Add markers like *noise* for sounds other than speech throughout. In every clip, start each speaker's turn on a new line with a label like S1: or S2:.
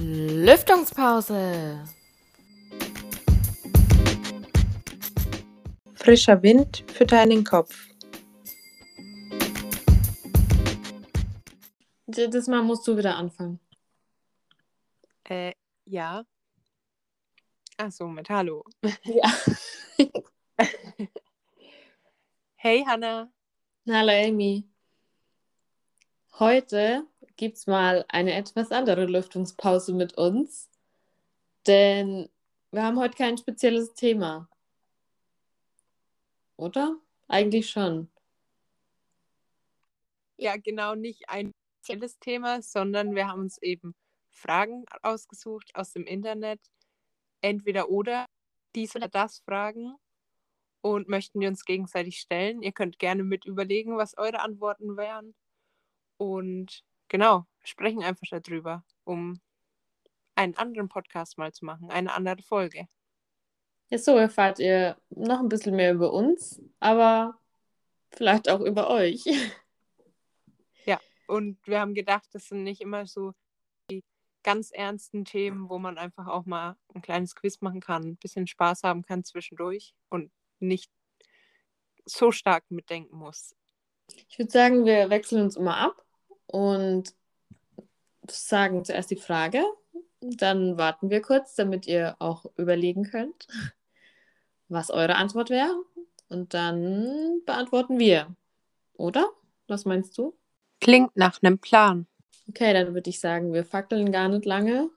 S1: Lüftungspause.
S2: Frischer Wind für deinen Kopf.
S1: Das Mal musst du wieder anfangen.
S2: Äh, ja. Ach so, mit Hallo. *laughs*
S1: Ja.
S2: Hey Hanna.
S1: Hallo Amy. Heute gibt es mal eine etwas andere Lüftungspause mit uns, denn wir haben heute kein spezielles Thema. Oder? Eigentlich schon.
S2: Ja, genau, nicht ein spezielles Thema, sondern wir haben uns eben Fragen ausgesucht aus dem Internet. Entweder oder dies oder das Fragen und möchten wir uns gegenseitig stellen. Ihr könnt gerne mit überlegen, was eure Antworten wären. Und genau, sprechen einfach darüber, um einen anderen Podcast mal zu machen, eine andere Folge.
S1: Ja, so erfahrt ihr noch ein bisschen mehr über uns, aber vielleicht auch über euch. *laughs*
S2: Ja, und wir haben gedacht, das sind nicht immer so die ganz ernsten Themen, wo man einfach auch mal ein kleines Quiz machen kann, ein bisschen Spaß haben kann zwischendurch und nicht so stark mitdenken muss.
S1: Ich würde sagen, wir wechseln uns immer ab und sagen zuerst die Frage, dann warten wir kurz, damit ihr auch überlegen könnt, was eure Antwort wäre. Und dann beantworten wir. Oder? Was meinst du?
S2: Klingt nach einem Plan.
S1: Okay, dann würde ich sagen, wir fackeln gar nicht lange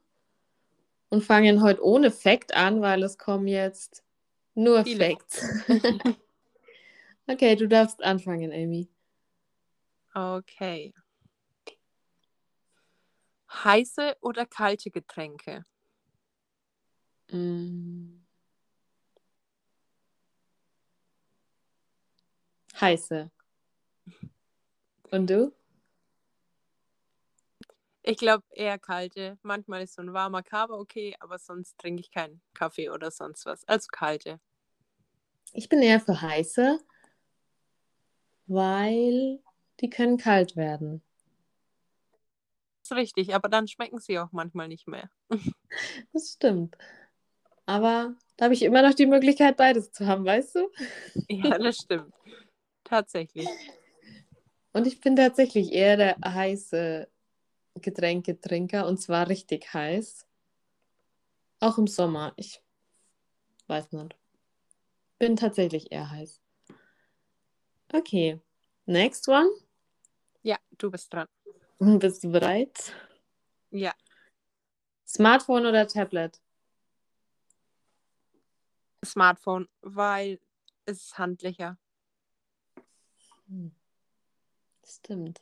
S1: und fangen heute ohne Fact an, weil es kommen jetzt nur
S2: Viele.
S1: Facts. *laughs* *laughs* okay, du darfst anfangen, Amy.
S2: Okay. Heiße oder kalte Getränke?
S1: Mm. Heiße. Und du?
S2: Ich glaube eher kalte. Manchmal ist so ein warmer Kaba okay, aber sonst trinke ich keinen Kaffee oder sonst was. Also kalte.
S1: Ich bin eher für heiße, weil die können kalt werden.
S2: Richtig, aber dann schmecken sie auch manchmal nicht mehr.
S1: Das stimmt. Aber da habe ich immer noch die Möglichkeit, beides zu haben, weißt du?
S2: Ja, das stimmt. Tatsächlich.
S1: Und ich bin tatsächlich eher der heiße Getränketrinker und zwar richtig heiß. Auch im Sommer. Ich weiß nicht. Bin tatsächlich eher heiß. Okay. Next one.
S2: Ja, du bist dran.
S1: Bist du bereit?
S2: Ja,
S1: Smartphone oder Tablet?
S2: Smartphone, weil es ist handlicher.
S1: Hm. Stimmt.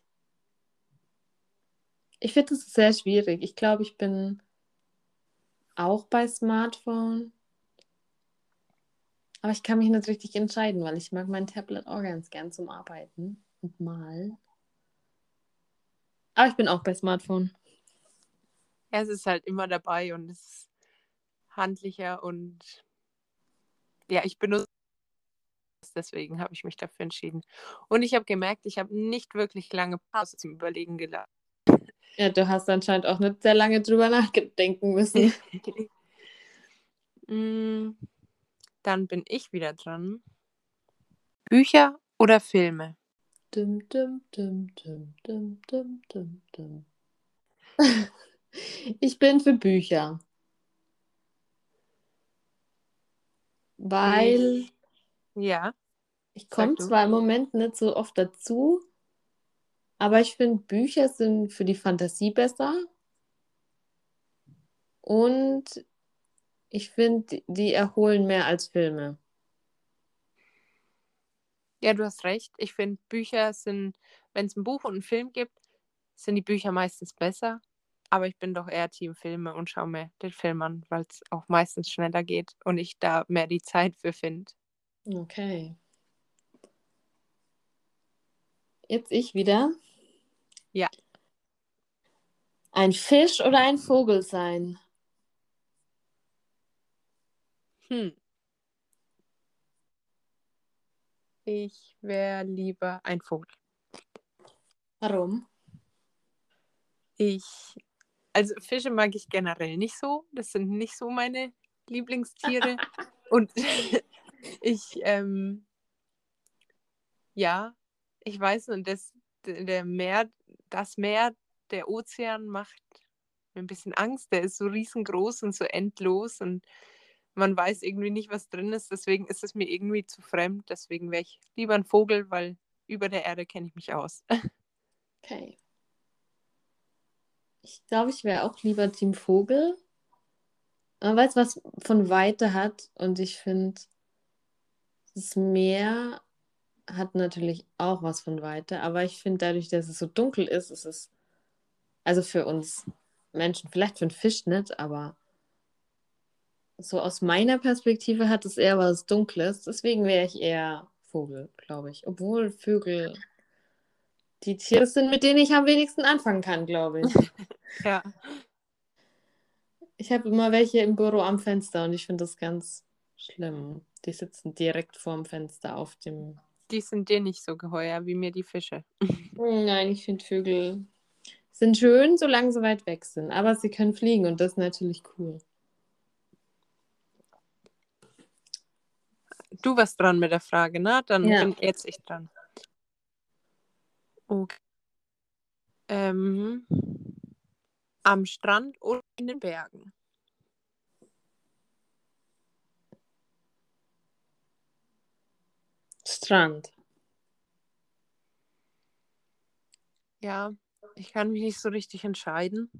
S1: Ich finde es sehr schwierig. Ich glaube, ich bin auch bei Smartphone. Aber ich kann mich nicht richtig entscheiden, weil ich mag mein Tablet auch ganz gern zum Arbeiten und malen. Aber ich bin auch bei Smartphone.
S2: Ja, es ist halt immer dabei und es ist handlicher und ja, ich benutze es, deswegen habe ich mich dafür entschieden. Und ich habe gemerkt, ich habe nicht wirklich lange Pause zum Überlegen gelassen.
S1: Ja, du hast anscheinend auch nicht sehr lange drüber nachdenken müssen. *laughs*
S2: Mm, Dann bin ich wieder dran. Bücher oder Filme?
S1: Dum, dum, dum, dum, dum, dum, dum, dum. *laughs* Ich bin für Bücher. Weil
S2: Ja,
S1: ich komme zwar im Moment nicht so oft dazu, aber ich finde, Bücher sind für die Fantasie besser. Und ich finde, die erholen mehr als Filme.
S2: Ja, du hast recht. Ich finde, Bücher sind, wenn es ein Buch und einen Film gibt, sind die Bücher meistens besser. Aber ich bin doch eher Team Filme und schaue mir den Film an, weil es auch meistens schneller geht und ich da mehr die Zeit für finde.
S1: Okay. Jetzt ich wieder.
S2: Ja.
S1: Ein Fisch oder ein Vogel sein?
S2: Hm. Ich wäre lieber ein Vogel.
S1: Warum?
S2: Ich Also Fische mag ich generell nicht so. Das sind nicht so meine Lieblingstiere. *laughs* Und *laughs* ich, ähm, ja, ich weiß und das, der Meer, das Meer, der Ozean macht mir ein bisschen Angst. Der ist so riesengroß und so endlos und man weiß irgendwie nicht, was drin ist. Deswegen ist es mir irgendwie zu fremd. Deswegen wäre ich lieber ein Vogel, weil über der Erde kenne ich mich aus.
S1: Okay. Ich glaube, ich wäre auch lieber Team Vogel. Man weiß, was von Weite hat und ich finde, das Meer hat natürlich auch was von Weite, aber ich finde, dadurch, dass es so dunkel ist, ist es, also für uns Menschen, vielleicht für einen Fisch nicht, aber so aus meiner Perspektive hat es eher was Dunkles. Deswegen wäre ich eher Vogel, glaube ich. Obwohl Vögel die Tiere sind, mit denen ich am wenigsten anfangen kann, glaube ich. *laughs*
S2: ja.
S1: Ich habe immer welche im Büro am Fenster und ich finde das ganz schlimm. Die sitzen direkt vorm Fenster auf dem.
S2: Die sind dir nicht so geheuer wie mir die Fische. *laughs*
S1: Nein, ich finde Vögel sind schön, solange sie weit weg sind. Aber sie können fliegen und das ist natürlich cool.
S2: Du warst dran mit der Frage, ne? Dann
S1: Ja.
S2: bin jetzt ich dran. Okay. Ähm, am Strand oder in den Bergen?
S1: Strand.
S2: Ja, ich kann mich nicht so richtig entscheiden.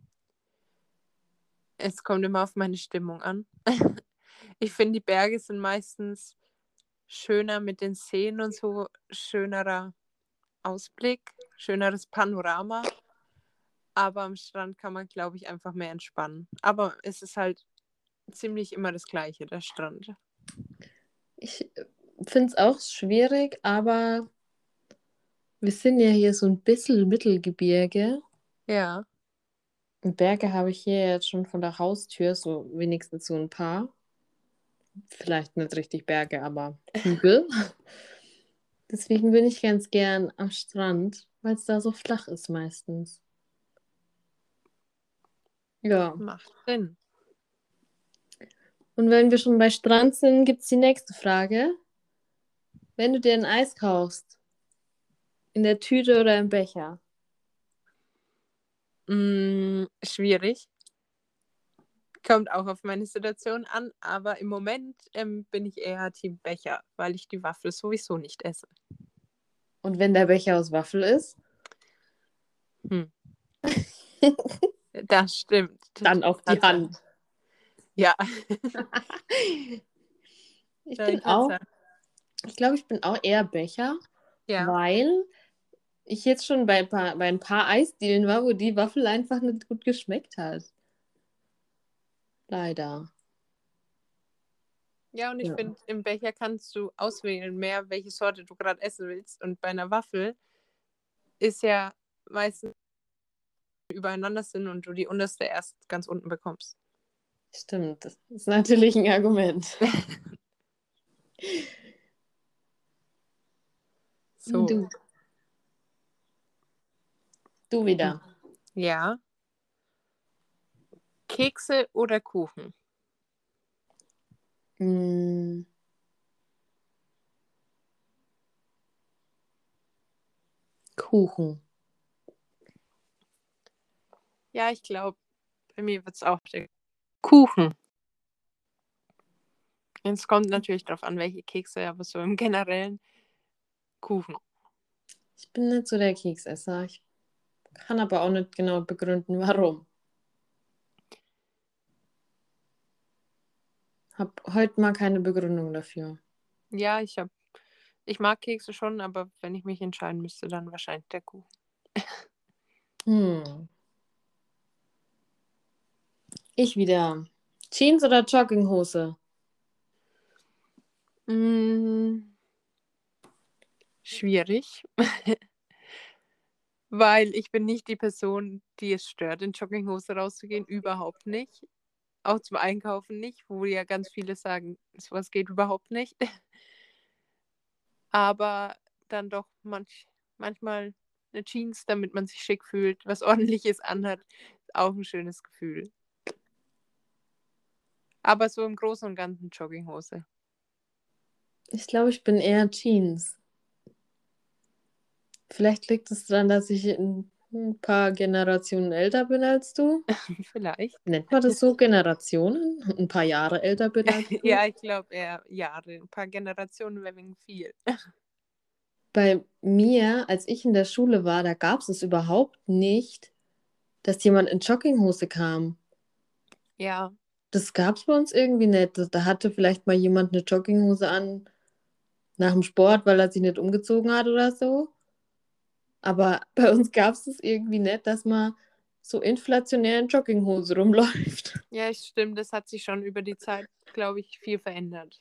S2: Es kommt immer auf meine Stimmung an. *laughs* Ich finde, die Berge sind meistens schöner mit den Seen und so, schönerer Ausblick, schöneres Panorama. Aber am Strand kann man, glaube ich, einfach mehr entspannen. Aber es ist halt ziemlich immer das Gleiche, der Strand.
S1: Ich finde es auch schwierig, aber wir sind ja hier so ein bisschen Mittelgebirge.
S2: Ja.
S1: Und Berge habe ich hier jetzt schon von der Haustür, so wenigstens so ein paar. Vielleicht nicht richtig Berge, aber *laughs* Hügel. Deswegen bin ich ganz gern am Strand, weil es da so flach ist meistens. Ja.
S2: Macht Sinn.
S1: Und wenn wir schon bei Strand sind, gibt es die nächste Frage. Wenn du dir ein Eis kaufst, in der Tüte oder im Becher?
S2: Mm, schwierig. Kommt auch auf meine Situation an, aber im Moment ähm, bin ich eher Team Becher, weil ich die Waffel sowieso nicht esse.
S1: Und wenn der Becher aus Waffel ist,
S2: Hm. *laughs* Das stimmt.
S1: dann auf die. Hand.
S2: Ja. *laughs*
S1: Ich bin auch, ich glaube, ich bin auch eher Becher,
S2: Ja.
S1: weil ich jetzt schon bei, bei ein paar Eisdielen war, wo die Waffel einfach nicht gut geschmeckt hat. Leider.
S2: Ja, und ich
S1: Ja.
S2: finde, im Becher kannst du auswählen mehr, welche Sorte du gerade essen willst. Und bei einer Waffel ist ja meistens übereinander sind und du die unterste erst ganz unten bekommst.
S1: Stimmt, das ist natürlich ein Argument. *laughs*
S2: So.
S1: Du. Du wieder.
S2: Ja. Kekse oder Kuchen?
S1: Mm. Kuchen.
S2: Ja, ich glaube, bei mir wird es auch der Kuchen. Es kommt natürlich darauf an, welche Kekse, aber so im Generellen Kuchen.
S1: Ich bin nicht so der Keksesser. Ich kann aber auch nicht genau begründen, warum. Hab heute mal keine Begründung dafür.
S2: Ja, ich habe, ich mag Kekse schon, aber wenn ich mich entscheiden müsste, dann wahrscheinlich der Kuchen.
S1: Hm. Ich wieder. Jeans oder Jogginghose?
S2: Mm, schwierig. *laughs* Weil ich bin nicht die Person, die es stört, in Jogginghose rauszugehen. Überhaupt nicht. Auch zum Einkaufen nicht, wo ja ganz viele sagen, sowas geht überhaupt nicht. *laughs* Aber dann doch manch, manchmal eine Jeans, damit man sich schick fühlt, was *laughs* ordentliches anhat. auch ein schönes Gefühl. Aber so im Großen und Ganzen Jogginghose.
S1: Ich glaube, ich bin eher Jeans. Vielleicht liegt es daran, dass ich ein paar Generationen älter bin als du. *laughs*
S2: Vielleicht.
S1: Nennt man das so *laughs* Generationen? Ein paar Jahre älter bin als *laughs* du?
S2: Ja, ich glaube eher Jahre. Ein paar Generationen wäre wegen viel.
S1: Bei mir, als ich in der Schule war, da gab es es überhaupt nicht, dass jemand in Jogginghose kam.
S2: Ja,
S1: Das gab es bei uns irgendwie nicht. Da- Da hatte vielleicht mal jemand eine Jogginghose an nach dem Sport, weil er sich nicht umgezogen hat oder so. Aber *laughs* bei uns gab es das irgendwie nicht, dass man so inflationär in Jogginghose rumläuft. *laughs*
S2: ja, es stimmt. Das hat sich schon über die Zeit, glaube ich, viel verändert.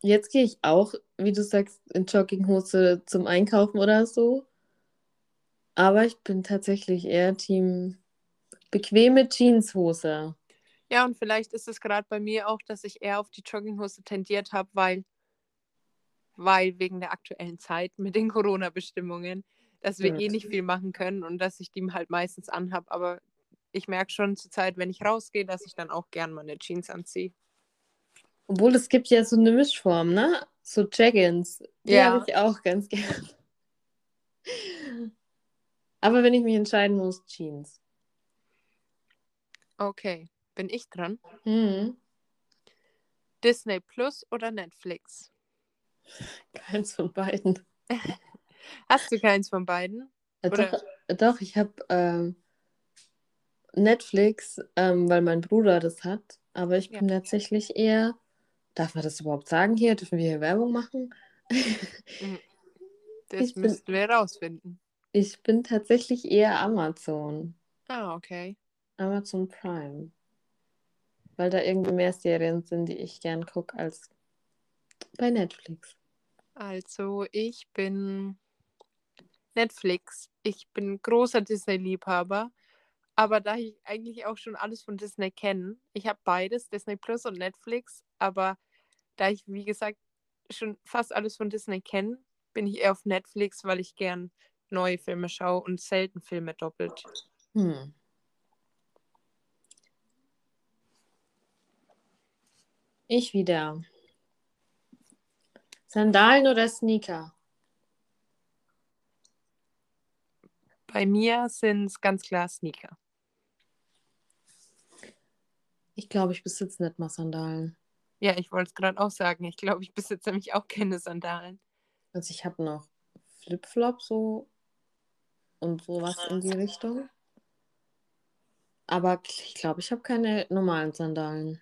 S1: Jetzt gehe ich auch, wie du sagst, in Jogginghose zum Einkaufen oder so. Aber ich bin tatsächlich eher Team bequeme Jeanshose.
S2: Ja, und vielleicht ist es gerade bei mir auch, dass ich eher auf die Jogginghose tendiert habe, weil, weil wegen der aktuellen Zeit mit den Corona-Bestimmungen, dass wir eh
S1: Stimmt.
S2: nicht viel machen können und dass ich die halt meistens anhab. Aber ich merke schon zur Zeit, wenn ich rausgehe, dass ich dann auch gern mal eine Jeans anziehe.
S1: Obwohl es gibt ja so eine Mischform, ne? So Jaggins. Die
S2: Ja.
S1: habe ich auch ganz *laughs* gern. Aber wenn ich mich entscheiden muss, Jeans.
S2: Okay, bin ich dran?
S1: Hm.
S2: Disney Plus oder Netflix?
S1: Keins von beiden. *laughs*
S2: Hast du keins von beiden?
S1: Äh, Doch, äh, doch, ich habe ähm, Netflix, ähm, weil mein Bruder das hat. Aber ich
S2: Ja.
S1: bin tatsächlich eher. Darf man das überhaupt sagen hier? Dürfen wir hier Werbung machen? *laughs*
S2: Das
S1: Ich bin-
S2: müssten wir herausfinden.
S1: Ich bin tatsächlich eher Amazon.
S2: Ah, okay.
S1: Amazon Prime. Weil da irgendwie mehr Serien sind, die ich gern gucke als bei Netflix.
S2: Also, ich bin Netflix. Ich bin großer Disney-Liebhaber. Aber da ich eigentlich auch schon alles von Disney kenne, ich habe beides, Disney Plus und Netflix, aber da ich, wie gesagt, schon fast alles von Disney kenne, bin ich eher auf Netflix, weil ich gern neue Filme schaue und selten Filme doppelt.
S1: Hm. Ich wieder. Sandalen oder Sneaker?
S2: Bei mir sind es ganz klar Sneaker.
S1: Ich glaube, ich besitze nicht mal Sandalen.
S2: Ja, ich wollte es gerade auch sagen. Ich glaube, ich besitze nämlich auch keine Sandalen.
S1: Also ich habe noch Flipflops so und sowas in die Richtung. Aber ich glaube, ich habe keine normalen Sandalen.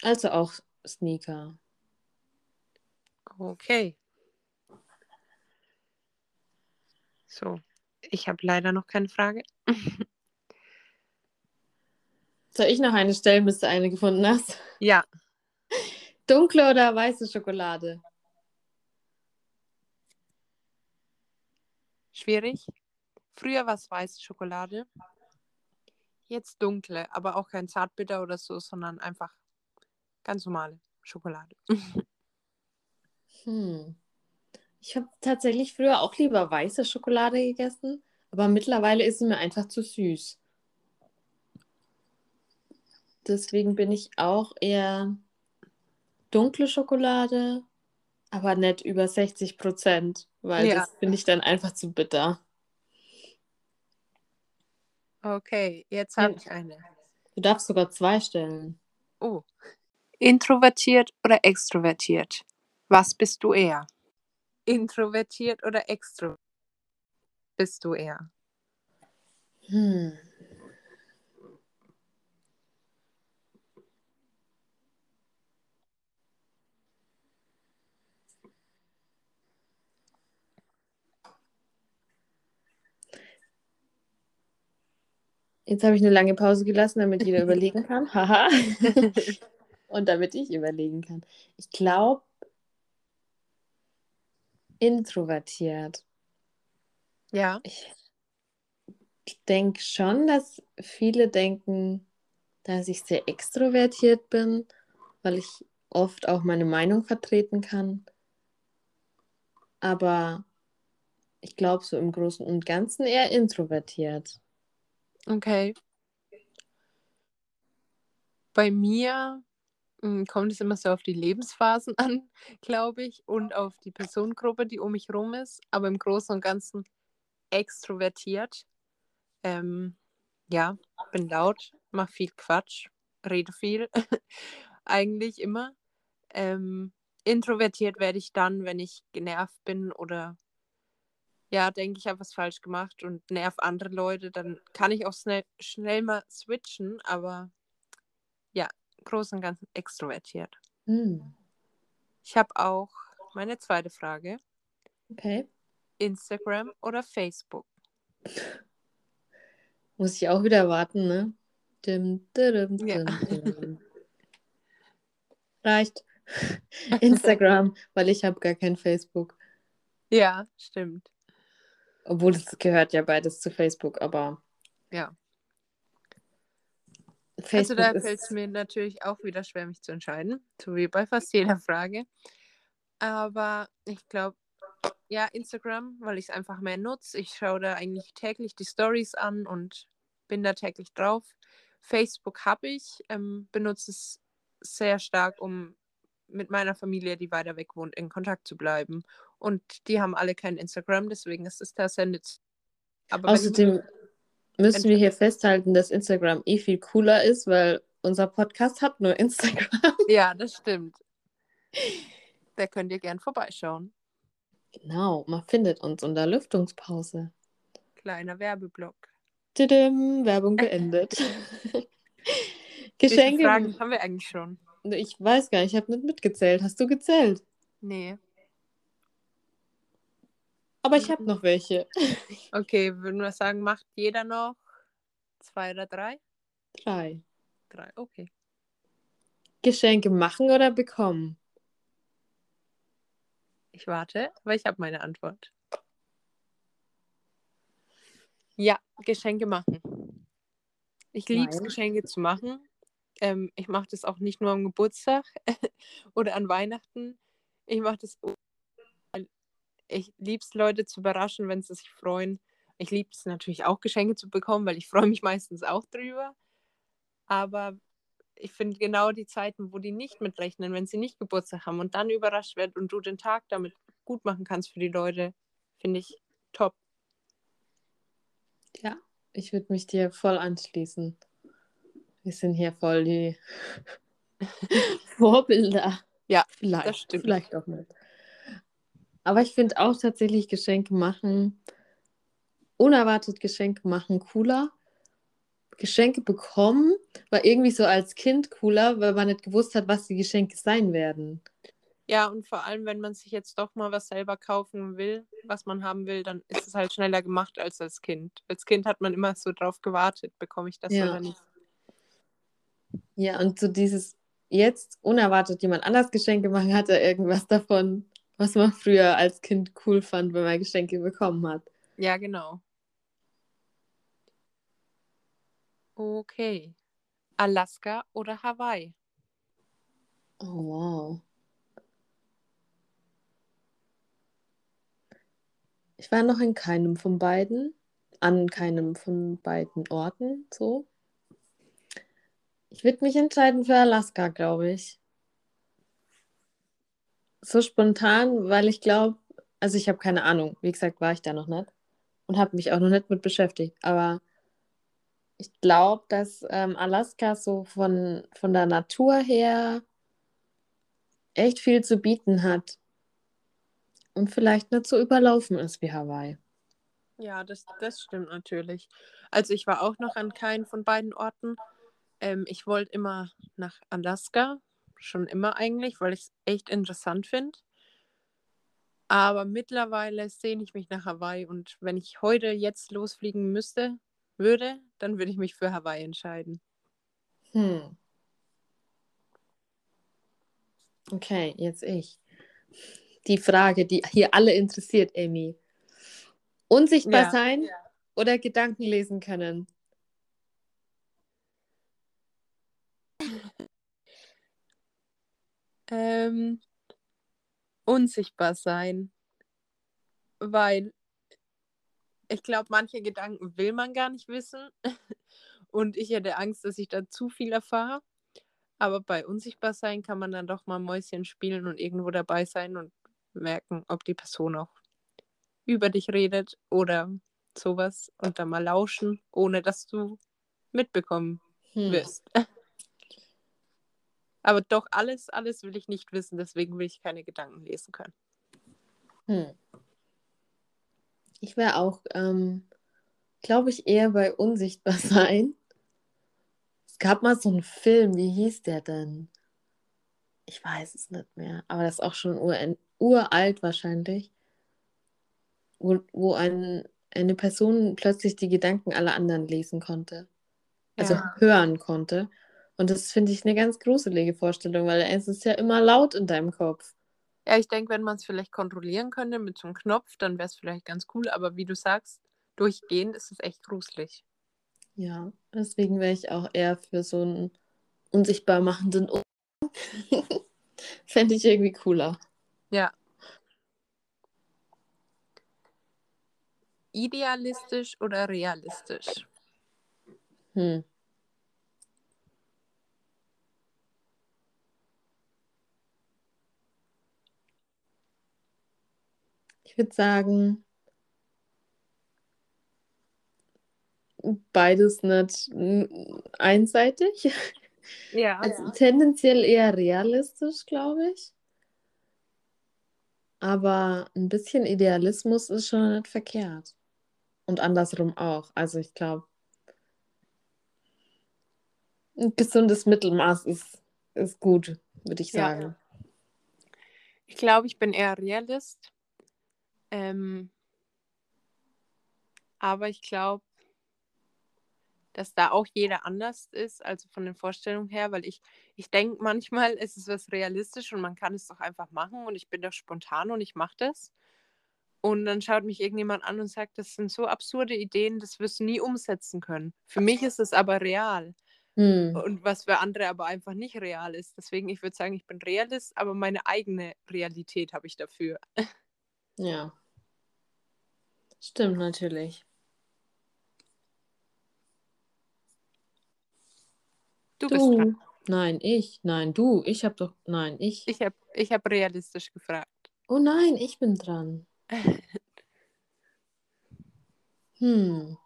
S1: Also auch Sneaker.
S2: Okay. So, ich habe leider noch keine Frage. *laughs*
S1: Soll ich noch eine stellen, bis du eine gefunden hast?
S2: Ja,
S1: Dunkle oder weiße Schokolade?
S2: schwierig. Früher war es weiße Schokolade. Jetzt dunkle, aber auch kein Zartbitter oder so, sondern einfach ganz normale Schokolade. *laughs*
S1: Hm. Ich habe tatsächlich früher auch lieber weiße Schokolade gegessen, aber mittlerweile ist sie mir einfach zu süß. Deswegen bin ich auch eher dunkle Schokolade, aber nicht über 60 Prozent, weil
S2: Ja.
S1: das finde ich dann einfach zu bitter.
S2: Okay, jetzt habe ich eine.
S1: Du darfst sogar zwei stellen.
S2: Oh. Introvertiert oder extrovertiert? Was bist du eher? Introvertiert oder extrovertiert bist du eher?
S1: Hm. Jetzt habe ich eine lange Pause gelassen, damit jeder *laughs* überlegen kann. Haha. *laughs* Und damit ich überlegen kann. Ich glaube, introvertiert.
S2: Ja.
S1: Ich denke schon, dass viele denken, dass ich sehr extrovertiert bin, weil ich oft auch meine Meinung vertreten kann. Aber ich glaube, so im Großen und Ganzen eher introvertiert.
S2: Okay. Bei mir kommt es immer so auf die Lebensphasen *laughs* an, glaube ich, und auf die Personengruppe, die um mich rum ist. Aber im Großen und Ganzen extrovertiert. Ähm, ja, bin laut, mache viel Quatsch, rede viel. *laughs* Eigentlich immer. Ähm, introvertiert werde ich dann, wenn ich genervt bin oder ja, denke ich, habe was falsch gemacht und nerv andere Leute, dann kann ich auch schnell, schnell mal switchen, aber ja, großen und ganzen extrovertiert.
S1: Hm.
S2: Ich habe auch meine zweite Frage.
S1: Okay.
S2: Instagram oder Facebook? *laughs*
S1: Muss ich auch wieder warten, ne? Dim, dim, dim,
S2: Ja. *laughs*
S1: Reicht. *laughs* Instagram, weil ich habe gar kein Facebook.
S2: Ja, stimmt.
S1: Obwohl es gehört ja beides zu Facebook, aber
S2: Ja. Also da fällt es mir natürlich auch wieder schwer, mich zu entscheiden, *laughs* so wie bei fast jeder Frage. Aber ich glaube, ja, Instagram, weil ich es einfach mehr nutze. Ich schaue da eigentlich täglich die Stories an und bin da täglich drauf. Facebook habe ich, ähm, benutze es sehr stark, um mit meiner Familie, die weiter weg wohnt, in Kontakt zu bleiben. Und die haben alle kein Instagram, deswegen ist es da sehr nützlich. Aber wenn
S1: Außerdem müssen wir hier festhalten, dass Instagram eh viel cooler ist, weil unser Podcast hat nur *laughs* Instagram.
S2: ja, das stimmt. Da könnt ihr gern vorbeischauen.
S1: Genau, man findet uns unter Lüftungspause.
S2: Kleiner Werbeblock.
S1: Tidim, Werbung beendet. *laughs* *laughs* Geschenke.
S2: Fragen haben wir eigentlich schon?
S1: Ich weiß gar nicht, ich habe nicht mitgezählt. Hast du gezählt?
S2: Nee.
S1: Aber ich habe noch welche. *laughs*
S2: Okay, würden wir sagen, macht jeder noch zwei oder drei?
S1: Drei.
S2: Drei, okay.
S1: Geschenke machen oder bekommen?
S2: Ich warte, aber ich habe meine Antwort. Ja, Geschenke machen. Ich liebe es? Geschenke zu machen. Ähm, ich mache das auch nicht nur am Geburtstag *laughs* oder an Weihnachten. Ich mache das, ich liebe es, Leute zu überraschen, wenn sie sich freuen. Ich liebe es natürlich auch, Geschenke zu bekommen, weil ich *laughs* freue mich meistens auch drüber. Aber ich finde genau die Zeiten, wo die nicht mitrechnen, wenn sie nicht Geburtstag haben und dann überrascht werden und du den Tag damit gut machen kannst für die Leute, finde ich top.
S1: Ja, ich würde mich dir voll anschließen. Wir sind hier voll die *laughs* *laughs* Vorbilder.
S2: Ja,
S1: vielleicht,
S2: das stimmt.
S1: vielleicht auch nicht. Aber ich finde auch tatsächlich Geschenke machen, unerwartet Geschenke machen cooler. Geschenke bekommen war irgendwie so als Kind cooler, weil man nicht gewusst hat, was die Geschenke sein werden.
S2: Ja, und vor allem, wenn man sich jetzt doch mal was selber kaufen will, was man haben will, dann ist es halt schneller gemacht als als Kind. Als Kind hat man immer so drauf gewartet, bekomme ich das
S1: Ja.
S2: oder nicht.
S1: Ja, und so dieses jetzt unerwartet jemand anders Geschenke machen, hat er irgendwas davon, was man früher als Kind cool fand, wenn man Geschenke bekommen hat.
S2: Ja, genau. Okay. Alaska oder Hawaii?
S1: Oh, wow. Ich war noch in keinem von beiden, an keinem von beiden Orten, so. Ich würde mich entscheiden für Alaska, glaube ich. So spontan, weil ich glaube, also ich habe keine Ahnung, wie gesagt, war ich da noch nicht und habe mich auch noch nicht mit beschäftigt, aber ich glaube, dass ähm, Alaska so von, von der Natur her echt viel zu bieten hat und vielleicht nicht so überlaufen ist wie Hawaii.
S2: Ja, das, das stimmt natürlich. Also ich war auch noch an keinen von beiden Orten. Ähm, ich wollte immer nach Alaska, schon immer eigentlich, weil ich es echt interessant finde. Aber mittlerweile sehne ich mich nach Hawaii und wenn ich heute jetzt losfliegen müsste, würde, dann würde ich mich für Hawaii entscheiden.
S1: Hm. Okay, jetzt ich. Die Frage, die hier alle interessiert, Amy. Unsichtbar
S2: Ja.
S1: sein oder Gedanken lesen können?
S2: Ähm, unsichtbar sein. Weil ich glaube, manche Gedanken will man gar nicht wissen. *laughs* Und ich hätte Angst, dass ich da zu viel erfahre. Aber bei unsichtbar sein kann man dann doch mal Mäuschen spielen und irgendwo dabei sein und merken, ob die Person auch über dich redet oder sowas und dann mal lauschen, ohne dass du mitbekommen
S1: Hm. *laughs*
S2: Aber doch alles, alles will ich nicht wissen, deswegen will ich keine Gedanken lesen können.
S1: Hm. Ich wäre auch, ähm, glaube ich, eher bei unsichtbar *laughs* sein. Es gab mal so einen Film, wie hieß der denn? Ich weiß es nicht mehr, aber das ist auch schon ur uralt wahrscheinlich, wo, wo ein, eine Person plötzlich die Gedanken aller anderen lesen konnte. Also
S2: Ja.
S1: hören konnte. Und das finde ich eine ganz gruselige Vorstellung, weil es ist ja immer laut in deinem Kopf.
S2: Ja, ich denke, wenn man es vielleicht kontrollieren könnte mit so einem Knopf, dann wäre es vielleicht ganz cool. Aber wie du sagst, durchgehend ist es echt gruselig.
S1: Ja, deswegen wäre ich auch eher für so einen unsichtbar machenden Umhang. *laughs* Fände ich irgendwie cooler.
S2: Ja. Idealistisch oder realistisch?
S1: Hm. Ich würde sagen, beides nicht einseitig.
S2: Ja.
S1: Also tendenziell eher realistisch, glaube ich. Aber ein bisschen Idealismus ist schon nicht verkehrt. Und andersrum auch. Also ich glaube, ein gesundes Mittelmaß ist, ist gut, würde ich
S2: Ja.
S1: sagen.
S2: Ich glaube, ich bin eher Realist. Ähm, aber ich glaube, dass da auch jeder anders ist, also von den Vorstellungen her, weil ich, ich denke manchmal, es ist was realistisch und man kann es doch einfach machen und ich bin doch spontan und ich mache das. Und dann schaut mich irgendjemand an und sagt, das sind so absurde Ideen, das wirst du nie umsetzen können. Für mich ist es aber real.
S1: Hm.
S2: Und was für andere aber einfach nicht real ist. Deswegen, ich würde sagen, ich bin Realist, aber meine eigene Realität habe ich dafür. *laughs*
S1: Ja. Stimmt natürlich.
S2: Du, bist dran.
S1: Nein, ich. Nein, du. Ich habe doch. Nein, ich.
S2: Ich habe ich hab realistisch gefragt.
S1: Oh nein, ich bin dran. *laughs* Hm.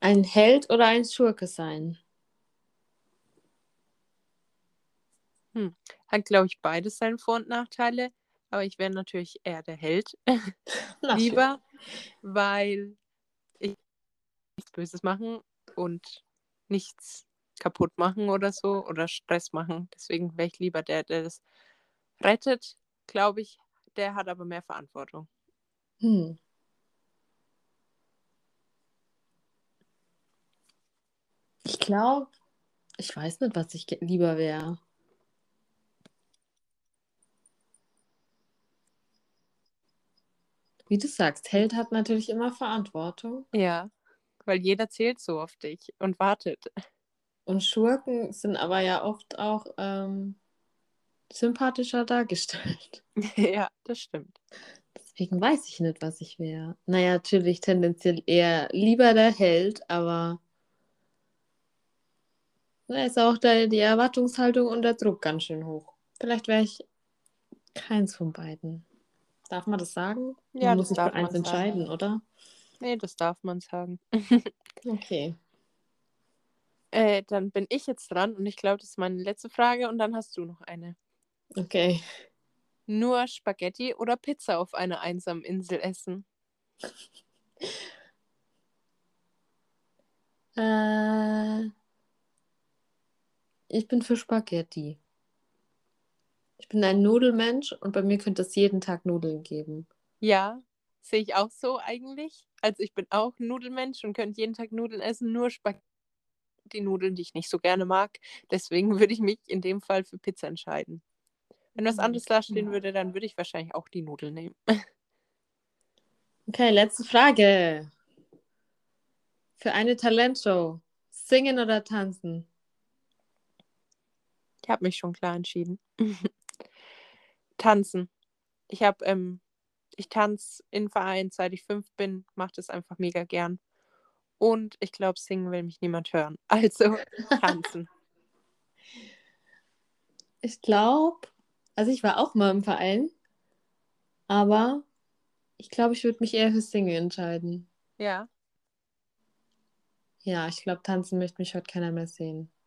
S1: Ein Held oder ein Schurke sein?
S2: Hat, glaube ich, beides seine Vor- und Nachteile. Aber ich wäre natürlich eher der Held *laughs* lieber, weil ich nichts Böses machen und nichts kaputt machen oder so oder Stress machen. Deswegen wäre ich lieber der, der das rettet, glaube ich. Der hat aber mehr Verantwortung.
S1: Hm. Ich glaube, ich weiß nicht, was ich lieber wäre. Wie du sagst, Held hat natürlich immer Verantwortung.
S2: Ja, weil jeder zählt so auf dich und wartet.
S1: Und Schurken sind aber ja oft auch ähm, sympathischer dargestellt. *laughs*
S2: ja, das stimmt.
S1: Deswegen weiß ich nicht, was ich wäre. Naja, natürlich tendenziell eher lieber der Held, aber da ist auch der, die Erwartungshaltung und der Druck ganz schön hoch. Vielleicht wäre ich keins von beiden. Darf man das sagen?
S2: Ja,
S1: man muss
S2: das
S1: sich für
S2: darf
S1: eins
S2: man sagen.
S1: entscheiden, oder?
S2: Nee, das darf man sagen. *laughs*
S1: Okay.
S2: Äh, dann bin ich jetzt dran und ich glaube, das ist meine letzte Frage und dann hast du noch eine.
S1: Okay.
S2: Nur Spaghetti oder Pizza auf einer einsamen Insel essen?
S1: Äh, ich bin für Spaghetti. Ich bin ein Nudelmensch und bei mir könnte es jeden Tag Nudeln geben.
S2: Ja, sehe ich auch so eigentlich. Also ich bin auch Nudelmensch und könnte jeden Tag Nudeln essen, nur Spaghetti. Die Nudeln, die ich nicht so gerne mag. Deswegen würde ich mich in dem Fall für Pizza entscheiden. Wenn was
S1: Mhm.
S2: anderes dastehen würde, dann würde ich wahrscheinlich auch die Nudeln nehmen. *laughs*
S1: Okay, letzte Frage. Für eine Talentshow. Singen oder tanzen?
S2: Ich habe mich schon klar entschieden. *laughs* Tanzen. Ich habe ähm, ich tanze in Vereinen, seit ich fünf bin, mache das einfach mega gern. Und ich glaube, singen will mich niemand hören. *laughs* Also tanzen. *laughs*
S1: Ich glaube, also ich war auch mal im Verein, aber ich glaube, ich würde mich eher für Singen entscheiden.
S2: Ja.
S1: Ja, ich glaube, tanzen möchte mich heute keiner mehr sehen. *laughs*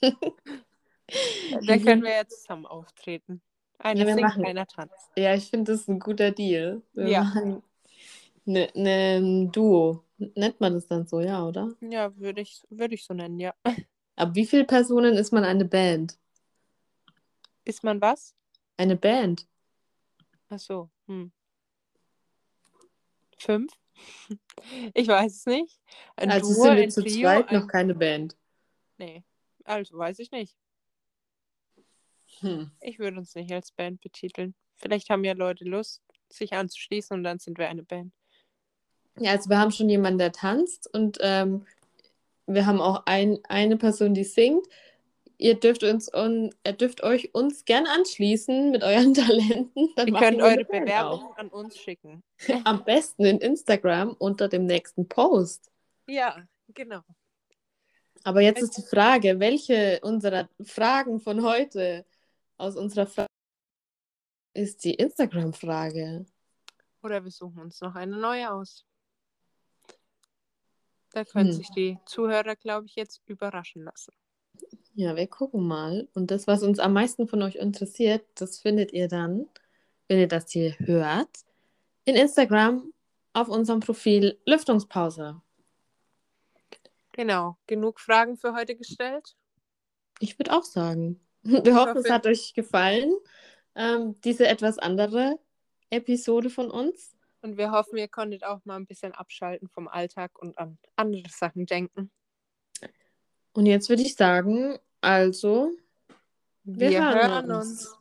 S2: Dann können wir ja zusammen auftreten. Einer
S1: Ja,
S2: singt,
S1: machen-
S2: einer tanzt.
S1: Ja, ich finde, das ist ein guter Deal. Wir
S2: Ja.
S1: machen ne, ne, ein Duo. Nennt man das dann so, ja, oder?
S2: Ja, würde ich, würd ich so nennen, ja.
S1: Ab wie viele Personen ist man eine Band?
S2: Ist man was?
S1: Eine Band.
S2: Ach so. Hm. Fünf? *laughs* Ich weiß es nicht. Ein
S1: also
S2: Duo,
S1: sind wir
S2: ein
S1: zu
S2: Trio,
S1: zweit
S2: ein...
S1: noch keine Band.
S2: Nee, also weiß ich nicht.
S1: Hm.
S2: Ich würde uns nicht als Band betiteln. Vielleicht haben ja Leute Lust, sich anzuschließen und dann sind wir eine Band.
S1: Ja, also wir haben schon jemanden, der tanzt und ähm, wir haben auch ein, eine Person, die singt. Ihr dürft uns un, ihr dürft euch uns gern anschließen mit euren *laughs* Talenten. Dann
S2: Ihr könnt eure Bewerbung an uns schicken. *laughs*
S1: Am besten in Instagram unter dem nächsten Post.
S2: Ja, genau.
S1: Aber jetzt ist die Frage, welche unserer Fragen von heute aus unserer Frage ist die Instagram-Frage.
S2: Oder wir suchen uns noch eine neue aus. Da können
S1: Hm.
S2: sich die Zuhörer, glaube ich, jetzt überraschen lassen.
S1: Ja, wir gucken mal. Und das, was uns am meisten von euch interessiert, das findet ihr dann, wenn ihr das hier hört, in Instagram auf unserem Profil Lüftungspause.
S2: Genau. Genug Fragen für heute gestellt.
S1: Ich würde auch sagen. *laughs* Wir hoffen, es hat euch gefallen, ähm, diese etwas andere Episode von uns.
S2: Und wir hoffen, ihr konntet auch mal ein bisschen abschalten vom Alltag und an andere Sachen denken.
S1: Und jetzt würde ich sagen, also,
S2: Wir,
S1: Wir hören
S2: hören
S1: uns.
S2: uns.